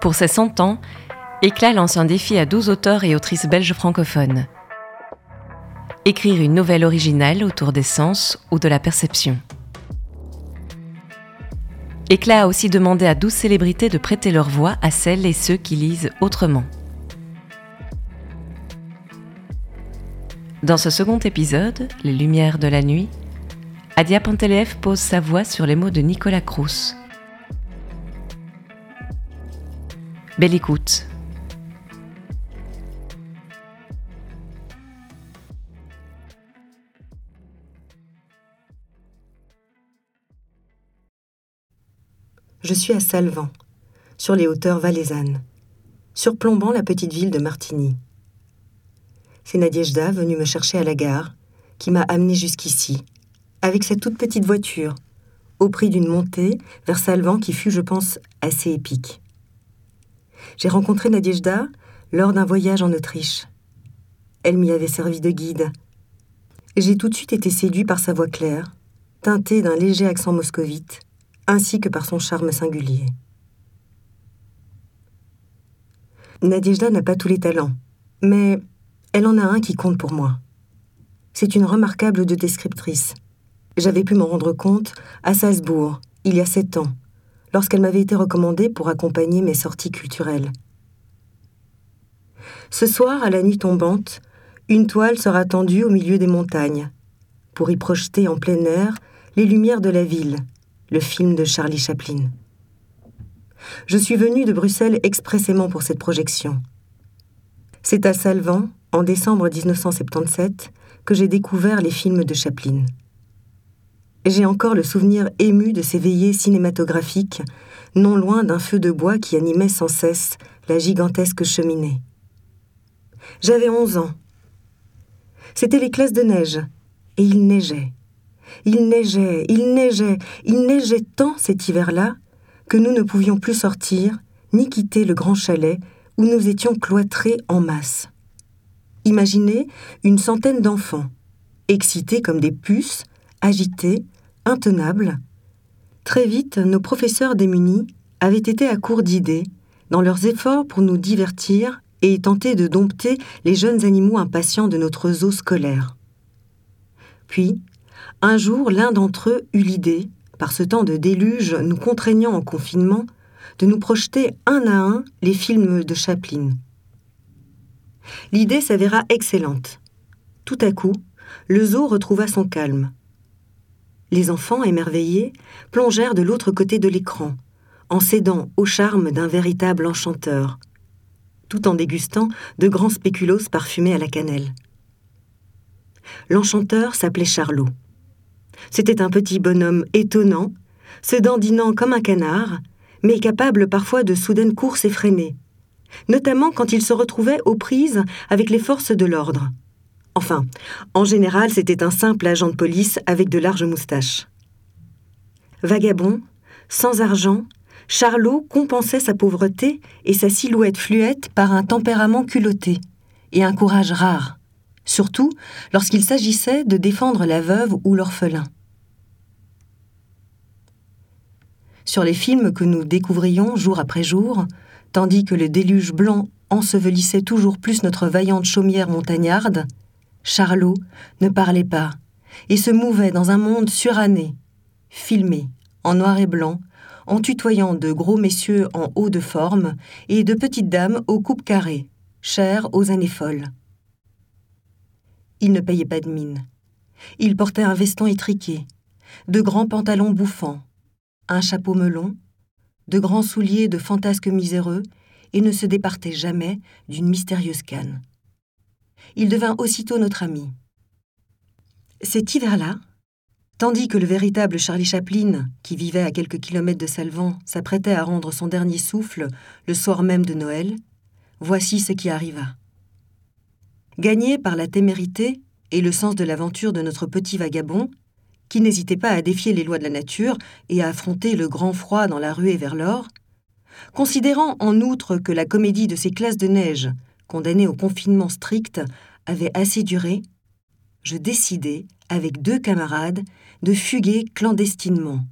Pour ses 100 ans, Éclat lance un défi à 12 auteurs et autrices belges francophones. Écrire une nouvelle originale autour des sens ou de la perception. Éclat a aussi demandé à 12 célébrités de prêter leur voix à celles et ceux qui lisent autrement. Dans ce second épisode, Les Lumières de la Nuit, Adia Panteleev pose sa voix sur les mots de Nicolas Crous. Belle écoute. Je suis à Salvan, sur les hauteurs valaisannes, surplombant la petite ville de Martigny. C'est Nadiejda venue me chercher à la gare, qui m'a amené jusqu'ici, avec cette toute petite voiture, au prix d'une montée vers Salvan qui fut, je pense, assez épique. J'ai rencontré Nadiejda lors d'un voyage en Autriche. Elle m'y avait servi de guide. J'ai tout de suite été séduit par sa voix claire, teintée d'un léger accent moscovite, ainsi que par son charme singulier. Nadejda n'a pas tous les talents, mais elle en a un qui compte pour moi. C'est une remarquable de descriptrice. J'avais pu m'en rendre compte à Salzbourg, il y a sept ans, lorsqu'elle m'avait été recommandée pour accompagner mes sorties culturelles. Ce soir, à la nuit tombante, une toile sera tendue au milieu des montagnes, pour y projeter en plein air les lumières de la ville, le film de Charlie Chaplin. Je suis venu de Bruxelles expressément pour cette projection. C'est à Salvan, en décembre 1977, que j'ai découvert les films de Chaplin. J'ai encore le souvenir ému de ces veillées cinématographiques, non loin d'un feu de bois qui animait sans cesse la gigantesque cheminée. J'avais onze ans. C'étaient les classes de neige, et il neigeait. Il neigeait, il neigeait, il neigeait tant cet hiver-là que nous ne pouvions plus sortir ni quitter le grand chalet où nous étions cloîtrés en masse. Imaginez une centaine d'enfants, excités comme des puces, agités, intenables. Très vite, nos professeurs démunis avaient été à court d'idées dans leurs efforts pour nous divertir et tenter de dompter les jeunes animaux impatients de notre zoo scolaire. Puis, un jour, l'un d'entre eux eut l'idée, par ce temps de déluge nous contraignant en confinement, de nous projeter un à un les films de Chaplin. L'idée s'avéra excellente. Tout à coup, le zoo retrouva son calme. Les enfants, émerveillés, plongèrent de l'autre côté de l'écran, en cédant au charme d'un véritable enchanteur, tout en dégustant de grands spéculoos parfumés à la cannelle. L'enchanteur s'appelait Charlot. C'était un petit bonhomme étonnant, se dandinant comme un canard, mais capable parfois de soudaines courses effrénées, notamment quand il se retrouvait aux prises avec les forces de l'ordre. Enfin, en général, c'était un simple agent de police avec de larges moustaches. Vagabond, sans argent, Charlot compensait sa pauvreté et sa silhouette fluette par un tempérament culotté et un courage rare surtout lorsqu'il s'agissait de défendre la veuve ou l'orphelin. Sur les films que nous découvrions jour après jour, tandis que le déluge blanc ensevelissait toujours plus notre vaillante chaumière montagnarde, Charlot ne parlait pas et se mouvait dans un monde suranné, filmé, en noir et blanc, en tutoyant de gros messieurs en haut de forme et de petites dames aux coupes carrées, chères aux années folles. Il ne payait pas de mine. Il portait un veston étriqué, de grands pantalons bouffants, un chapeau melon, de grands souliers de fantasques miséreux, et ne se départait jamais d'une mystérieuse canne. Il devint aussitôt notre ami. Cet hiver-là, tandis que le véritable Charlie Chaplin, qui vivait à quelques kilomètres de Salvan, s'apprêtait à rendre son dernier souffle le soir même de Noël, voici ce qui arriva. Gagné par la témérité et le sens de l'aventure de notre petit vagabond, qui n'hésitait pas à défier les lois de la nature et à affronter le grand froid dans la ruée vers l'or, considérant en outre que la comédie de ces classes de neige, condamnées au confinement strict, avait assez duré, je décidai, avec deux camarades, de fuguer clandestinement,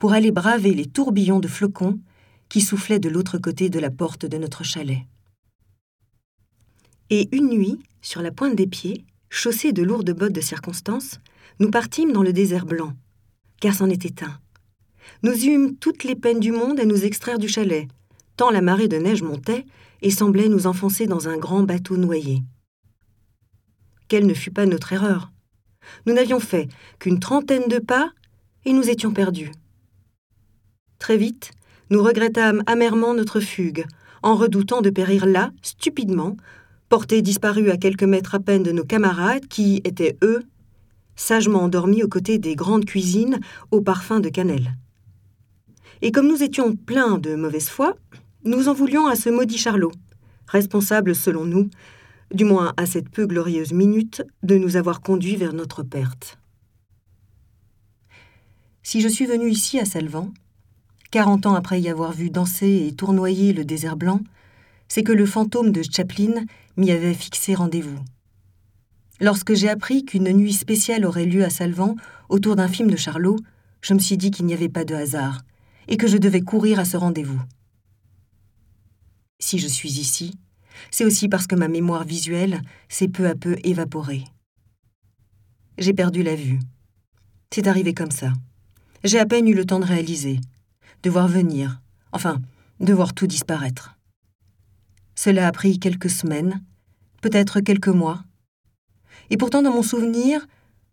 pour aller braver les tourbillons de flocons qui soufflait de l'autre côté de la porte de notre chalet. Et une nuit, sur la pointe des pieds, chaussés de lourdes bottes de circonstance, nous partîmes dans le désert blanc, car c'en était un. Nous eûmes toutes les peines du monde à nous extraire du chalet, tant la marée de neige montait et semblait nous enfoncer dans un grand bateau noyé. Quelle ne fut pas notre erreur Nous n'avions fait qu'une trentaine de pas et nous étions perdus. Très vite, nous regrettâmes amèrement notre fugue, en redoutant de périr là, stupidement, portés disparus à quelques mètres à peine de nos camarades qui étaient, eux, sagement endormis aux côtés des grandes cuisines au parfum de cannelle. Et comme nous étions pleins de mauvaise foi, nous en voulions à ce maudit Charlot, responsable, selon nous, du moins à cette peu glorieuse minute, de nous avoir conduits vers notre perte. Si je suis venu ici à Salvan, quarante ans après y avoir vu danser et tournoyer le désert blanc, c'est que le fantôme de Chaplin m'y avait fixé rendez-vous. Lorsque j'ai appris qu'une nuit spéciale aurait lieu à Salvan autour d'un film de Charlot, je me suis dit qu'il n'y avait pas de hasard et que je devais courir à ce rendez-vous. Si je suis ici, c'est aussi parce que ma mémoire visuelle s'est peu à peu évaporée. J'ai perdu la vue. C'est arrivé comme ça. J'ai à peine eu le temps de réaliser, de voir venir, enfin, de voir tout disparaître. Cela a pris quelques semaines, peut-être quelques mois. Et pourtant, dans mon souvenir,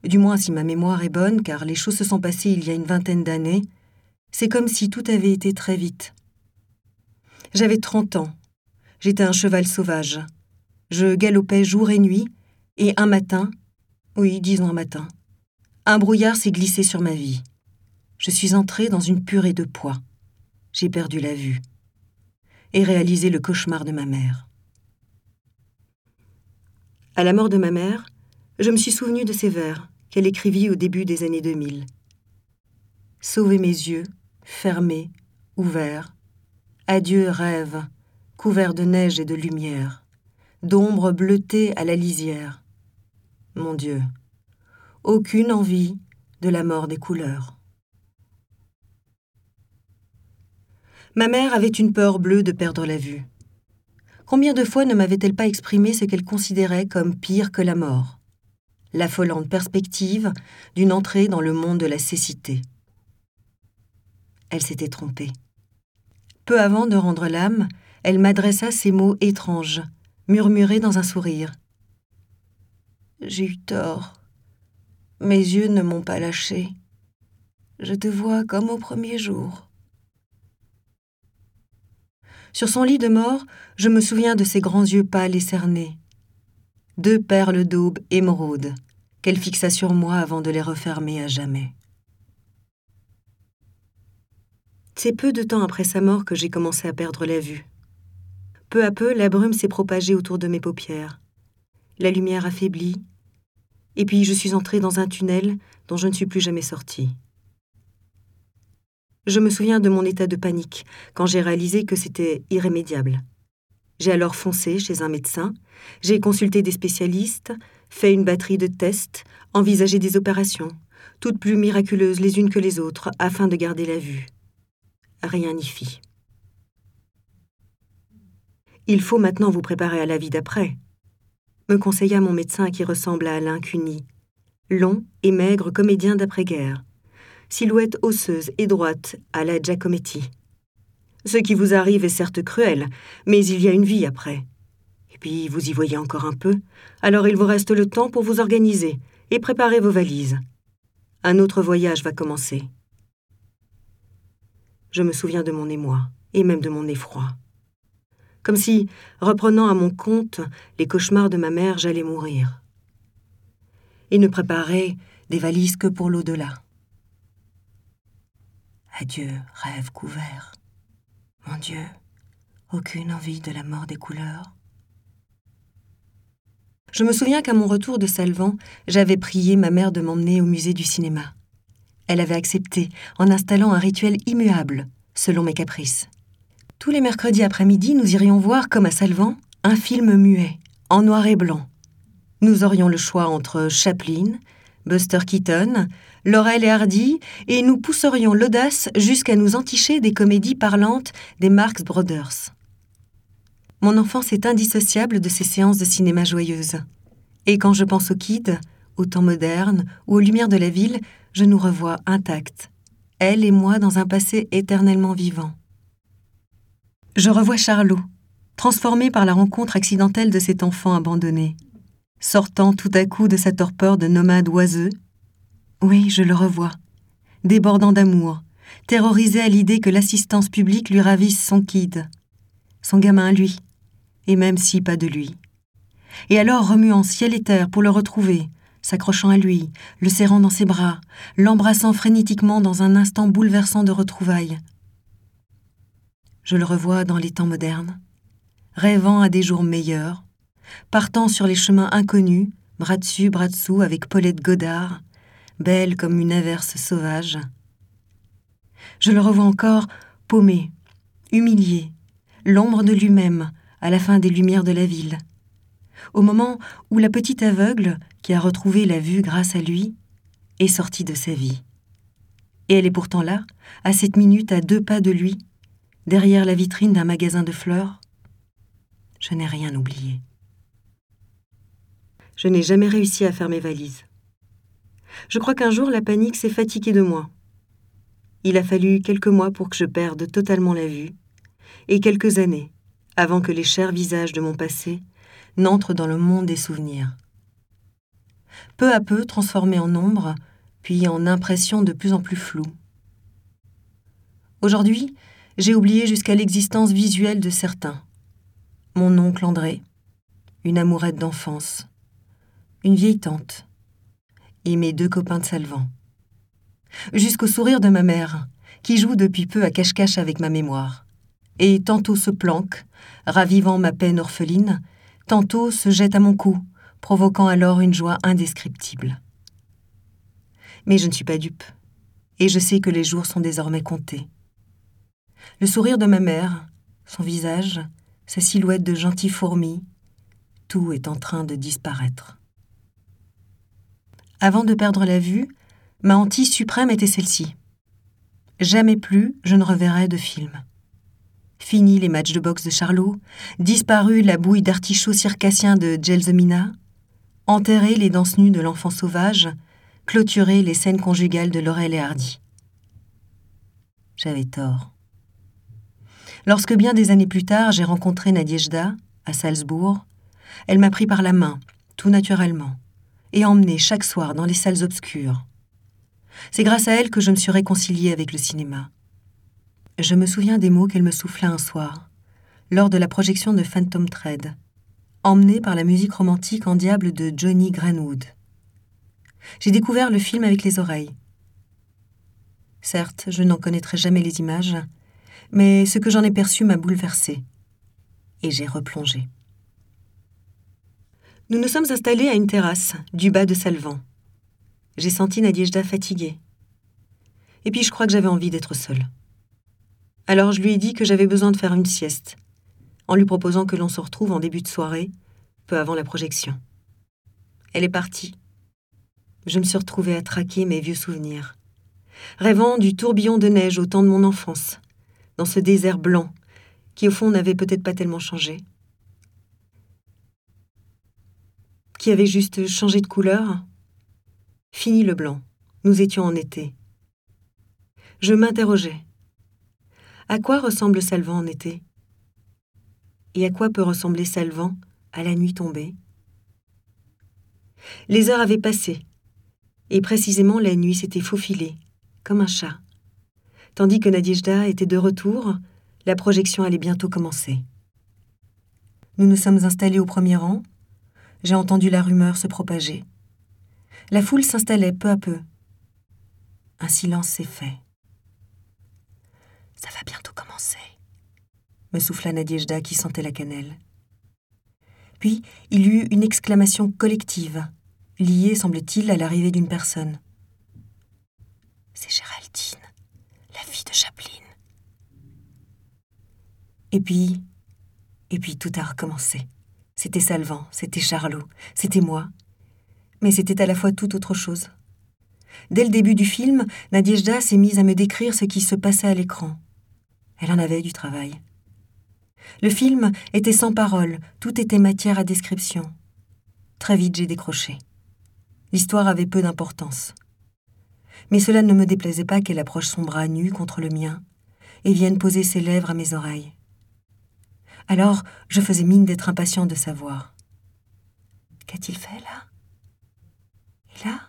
du moins si ma mémoire est bonne, car les choses se sont passées il y a une vingtaine d'années, c'est comme si tout avait été très vite. J'avais trente ans. J'étais un cheval sauvage. Je galopais jour et nuit, et un matin, oui, disons un matin, un brouillard s'est glissé sur ma vie. Je suis entré dans une purée de poids. J'ai perdu la vue et réaliser le cauchemar de ma mère. À la mort de ma mère, je me suis souvenu de ces vers qu'elle écrivit au début des années 2000. Sauvez mes yeux, fermés, ouverts. Adieu rêve, couvert de neige et de lumière, d'ombre bleutée à la lisière. Mon Dieu, aucune envie de la mort des couleurs. Ma mère avait une peur bleue de perdre la vue. Combien de fois ne m'avait-elle pas exprimé ce qu'elle considérait comme pire que la mort? L'affolante perspective d'une entrée dans le monde de la cécité. Elle s'était trompée. Peu avant de rendre l'âme, elle m'adressa ces mots étranges, murmurés dans un sourire. J'ai eu tort. Mes yeux ne m'ont pas lâché. Je te vois comme au premier jour. Sur son lit de mort, je me souviens de ses grands yeux pâles et cernés. Deux perles d'aube émeraude qu'elle fixa sur moi avant de les refermer à jamais. C'est peu de temps après sa mort que j'ai commencé à perdre la vue. Peu à peu, la brume s'est propagée autour de mes paupières. La lumière affaiblit, et puis je suis entrée dans un tunnel dont je ne suis plus jamais sortie. Je me souviens de mon état de panique quand j'ai réalisé que c'était irrémédiable. J'ai alors foncé chez un médecin, j'ai consulté des spécialistes, fait une batterie de tests, envisagé des opérations, toutes plus miraculeuses les unes que les autres, afin de garder la vue. Rien n'y fit. Il faut maintenant vous préparer à la vie d'après, me conseilla mon médecin qui ressemble à Alain Cuny, long et maigre comédien d'après-guerre silhouette osseuse et droite à la Giacometti. Ce qui vous arrive est certes cruel, mais il y a une vie après. Et puis vous y voyez encore un peu, alors il vous reste le temps pour vous organiser et préparer vos valises. Un autre voyage va commencer. Je me souviens de mon émoi, et même de mon effroi. Comme si, reprenant à mon compte les cauchemars de ma mère, j'allais mourir. Et ne préparer des valises que pour l'au-delà. Adieu, rêve couvert. Mon Dieu, aucune envie de la mort des couleurs. Je me souviens qu'à mon retour de Salvan, j'avais prié ma mère de m'emmener au musée du cinéma. Elle avait accepté en installant un rituel immuable, selon mes caprices. Tous les mercredis après-midi, nous irions voir, comme à Salvan, un film muet, en noir et blanc. Nous aurions le choix entre Chaplin, Buster Keaton, Laurel et Hardy, et nous pousserions l'audace jusqu'à nous enticher des comédies parlantes des Marx Brothers. Mon enfance est indissociable de ces séances de cinéma joyeuses. Et quand je pense aux kids, au temps moderne ou aux lumières de la ville, je nous revois intacts, elle et moi dans un passé éternellement vivant. Je revois Charlot, transformé par la rencontre accidentelle de cet enfant abandonné, sortant tout à coup de sa torpeur de nomade oiseux. Oui, je le revois, débordant d'amour, terrorisé à l'idée que l'assistance publique lui ravisse son kid, son gamin lui, et même si pas de lui. Et alors remuant ciel et terre pour le retrouver, s'accrochant à lui, le serrant dans ses bras, l'embrassant frénétiquement dans un instant bouleversant de retrouvailles. Je le revois dans les temps modernes, rêvant à des jours meilleurs, partant sur les chemins inconnus, bras dessus, bras dessous, avec Paulette Godard, belle comme une averse sauvage. Je le revois encore paumé, humilié, l'ombre de lui-même, à la fin des lumières de la ville. Au moment où la petite aveugle, qui a retrouvé la vue grâce à lui, est sortie de sa vie. Et elle est pourtant là, à cette minute, à deux pas de lui, derrière la vitrine d'un magasin de fleurs. Je n'ai rien oublié. Je n'ai jamais réussi à faire mes valises. Je crois qu'un jour la panique s'est fatiguée de moi. Il a fallu quelques mois pour que je perde totalement la vue, et quelques années avant que les chers visages de mon passé n'entrent dans le monde des souvenirs. Peu à peu transformés en ombre, puis en impressions de plus en plus floues. Aujourd'hui, j'ai oublié jusqu'à l'existence visuelle de certains. Mon oncle André, une amourette d'enfance, une vieille tante, et mes deux copains de Salvan. Jusqu'au sourire de ma mère, qui joue depuis peu à cache-cache avec ma mémoire et tantôt se planque, ravivant ma peine orpheline, tantôt se jette à mon cou, provoquant alors une joie indescriptible. Mais je ne suis pas dupe, et je sais que les jours sont désormais comptés. Le sourire de ma mère, son visage, sa silhouette de gentille fourmi, tout est en train de disparaître. Avant de perdre la vue, ma hantise suprême était celle-ci. Jamais plus je ne reverrai de film. Fini les matchs de boxe de Charlot, disparu la bouille d'artichaut circassien de Gelsomina, enterré les danses nues de l'enfant sauvage, clôturé les scènes conjugales de Laurel et Hardy. J'avais tort. Lorsque bien des années plus tard j'ai rencontré Nadiejda, à Salzbourg, elle m'a pris par la main, tout naturellement, et emmené chaque soir dans les salles obscures. C'est grâce à elle que je me suis réconciliée avec le cinéma. Je me souviens des mots qu'elle me souffla un soir, lors de la projection de Phantom Thread, emmenée par la musique romantique en diable de Johnny Greenwood. J'ai découvert le film avec les oreilles. Certes, je n'en connaîtrai jamais les images, mais ce que j'en ai perçu m'a bouleversé. Et j'ai replongé. Nous nous sommes installés à une terrasse, du bas de Salvan. J'ai senti Nadiejda fatiguée. Et puis je crois que j'avais envie d'être seule. Alors je lui ai dit que j'avais besoin de faire une sieste, en lui proposant que l'on se retrouve en début de soirée, peu avant la projection. Elle est partie. Je me suis retrouvée à traquer mes vieux souvenirs, rêvant du tourbillon de neige au temps de mon enfance, dans ce désert blanc, qui au fond n'avait peut-être pas tellement changé, qui avait juste changé de couleur. Fini le blanc, nous étions en été. Je m'interrogeais. À quoi ressemble Salvan en été? Et à quoi peut ressembler Salvan à la nuit tombée? Les heures avaient passé, et précisément la nuit s'était faufilée, comme un chat. Tandis que Nadiejda était de retour, la projection allait bientôt commencer. Nous nous sommes installés au premier rang. J'ai entendu la rumeur se propager. La foule s'installait peu à peu. Un silence s'est fait. Ça va bientôt commencer, me souffla Nadiejda qui sentait la cannelle. Puis il y eut une exclamation collective, liée, semble-t-il, à l'arrivée d'une personne. C'est Géraldine, la fille de Chaplin. Et puis, et puis tout a recommencé. C'était Salvan, c'était Charlot, c'était moi. Mais c'était à la fois tout autre chose. Dès le début du film, Nadiejda s'est mise à me décrire ce qui se passait à l'écran. Elle en avait du travail. Le film était sans parole, tout était matière à description. Très vite, j'ai décroché. L'histoire avait peu d'importance. Mais cela ne me déplaisait pas qu'elle approche son bras nu contre le mien et vienne poser ses lèvres à mes oreilles. Alors, je faisais mine d'être impatient de savoir. Qu'a-t-il fait là? Et là?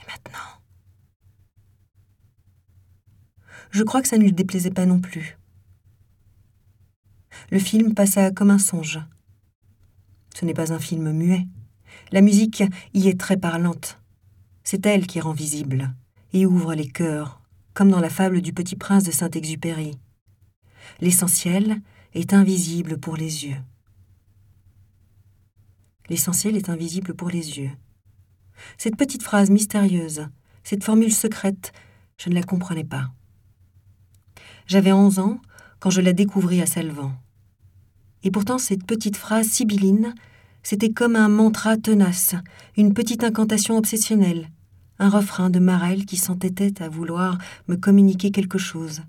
Et maintenant? Je crois que ça ne lui déplaisait pas non plus. Le film passa comme un songe. Ce n'est pas un film muet. La musique y est très parlante. C'est elle qui rend visible et ouvre les cœurs, comme dans la fable du petit prince de Saint-Exupéry. L'essentiel est invisible pour les yeux. L'essentiel est invisible pour les yeux. Cette petite phrase mystérieuse, cette formule secrète, je ne la comprenais pas. J'avais onze ans quand je la découvris à Salvan. Et pourtant, cette petite phrase sibylline, c'était comme un mantra tenace, une petite incantation obsessionnelle, un refrain de Marel qui s'entêtait à vouloir me communiquer quelque chose,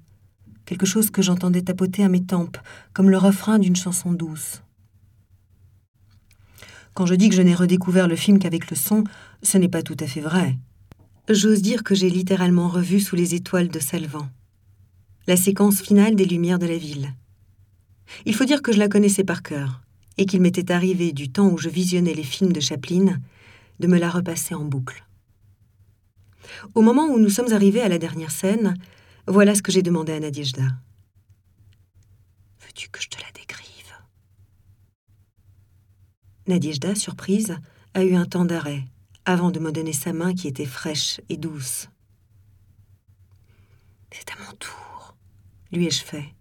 quelque chose que j'entendais tapoter à mes tempes, comme le refrain d'une chanson douce. Quand je dis que je n'ai redécouvert le film qu'avec le son, ce n'est pas tout à fait vrai. J'ose dire que j'ai littéralement revu sous les étoiles de Salvan la séquence finale des Lumières de la ville. Il faut dire que je la connaissais par cœur, et qu'il m'était arrivé, du temps où je visionnais les films de Chaplin, de me la repasser en boucle. Au moment où nous sommes arrivés à la dernière scène, voilà ce que j'ai demandé à Nadiejda. Veux-tu que je te la décrive? Nadiejda, surprise, a eu un temps d'arrêt, avant de me donner sa main qui était fraîche et douce. C'est à mon tour, lui ai-je fait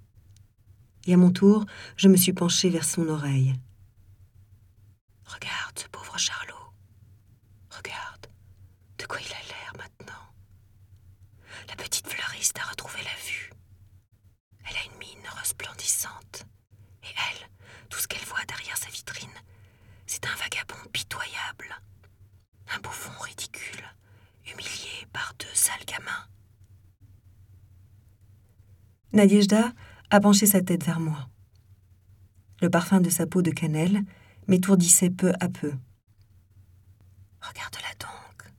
et à mon tour, je me suis penchée vers son oreille. Regarde ce pauvre Charlot. Regarde de quoi il a l'air maintenant. La petite fleuriste a retrouvé la vue. Elle a une mine resplendissante. Et elle, tout ce qu'elle voit derrière sa vitrine, c'est un vagabond pitoyable. Un bouffon ridicule, humilié par deux sales gamins. Nadiejda a penché sa tête vers moi. Le parfum de sa peau de cannelle m'étourdissait peu à peu. Regarde-la donc.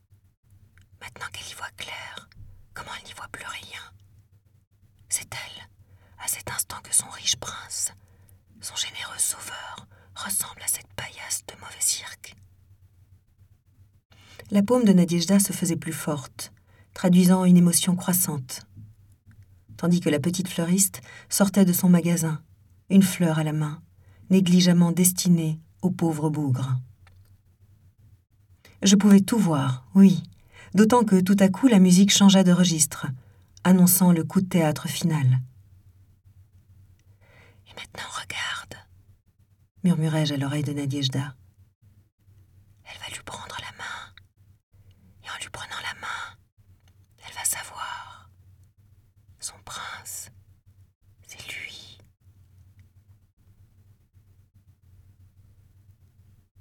Maintenant qu'elle y voit clair, comment elle n'y voit plus rien C'est elle, à cet instant que son riche prince, son généreux sauveur, ressemble à cette paillasse de mauvais cirque. La paume de Nadiejda se faisait plus forte, traduisant une émotion croissante tandis que la petite fleuriste sortait de son magasin, une fleur à la main, négligemment destinée au pauvre bougre. Je pouvais tout voir, oui, d'autant que tout à coup la musique changea de registre, annonçant le coup de théâtre final. Et maintenant regarde, murmurai-je à l'oreille de Nadiejda. Elle va lui prendre la main, et en lui prenant la main, elle va savoir son prince, c'est lui.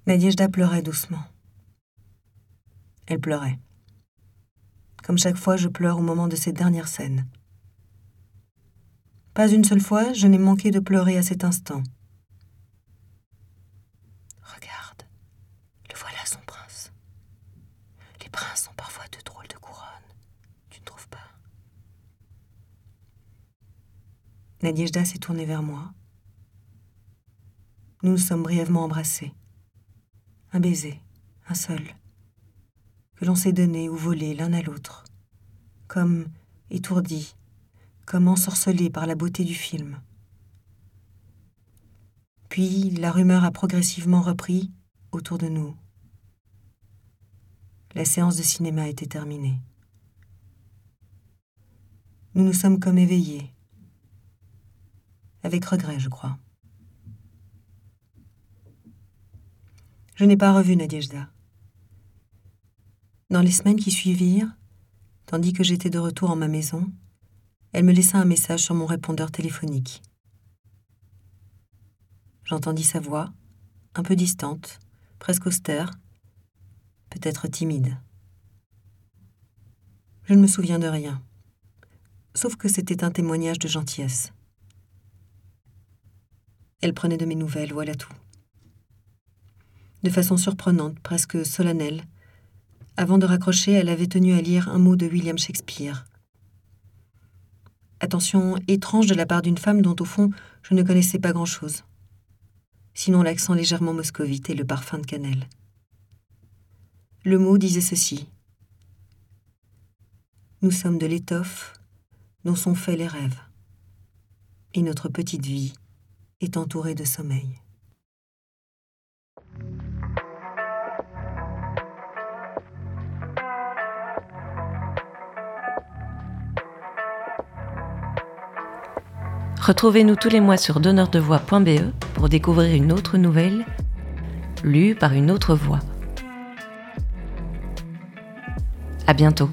Nadiejda pleurait doucement. Elle pleurait. Comme chaque fois, je pleure au moment de cette dernière scène. Pas une seule fois, je n'ai manqué de pleurer à cet instant. Regarde, le voilà son prince. Les princes sont parfois de drôles de couronnes, tu ne trouves pas? Nadiejda s'est tournée vers moi. Nous nous sommes brièvement embrassés. Un baiser, un seul, que l'on s'est donné ou volé l'un à l'autre, comme étourdi, comme ensorcelé par la beauté du film. Puis la rumeur a progressivement repris autour de nous. La séance de cinéma était terminée. Nous nous sommes comme éveillés, avec regret, je crois. Je n'ai pas revu Nadiejda. Dans les semaines qui suivirent, tandis que j'étais de retour en ma maison, elle me laissa un message sur mon répondeur téléphonique. J'entendis sa voix, un peu distante, presque austère, peut-être timide. Je ne me souviens de rien, sauf que c'était un témoignage de gentillesse. Elle prenait de mes nouvelles, voilà tout. De façon surprenante, presque solennelle, avant de raccrocher, elle avait tenu à lire un mot de William Shakespeare. Attention étrange de la part d'une femme dont, au fond, je ne connaissais pas grand-chose. Sinon l'accent légèrement moscovite et le parfum de cannelle. Le mot disait ceci. Nous sommes de l'étoffe dont sont faits les rêves. Et notre petite vie est entourée de sommeil. Retrouvez-nous tous les mois sur donneurdevoix.be pour découvrir une autre nouvelle lue par une autre voix. À bientôt.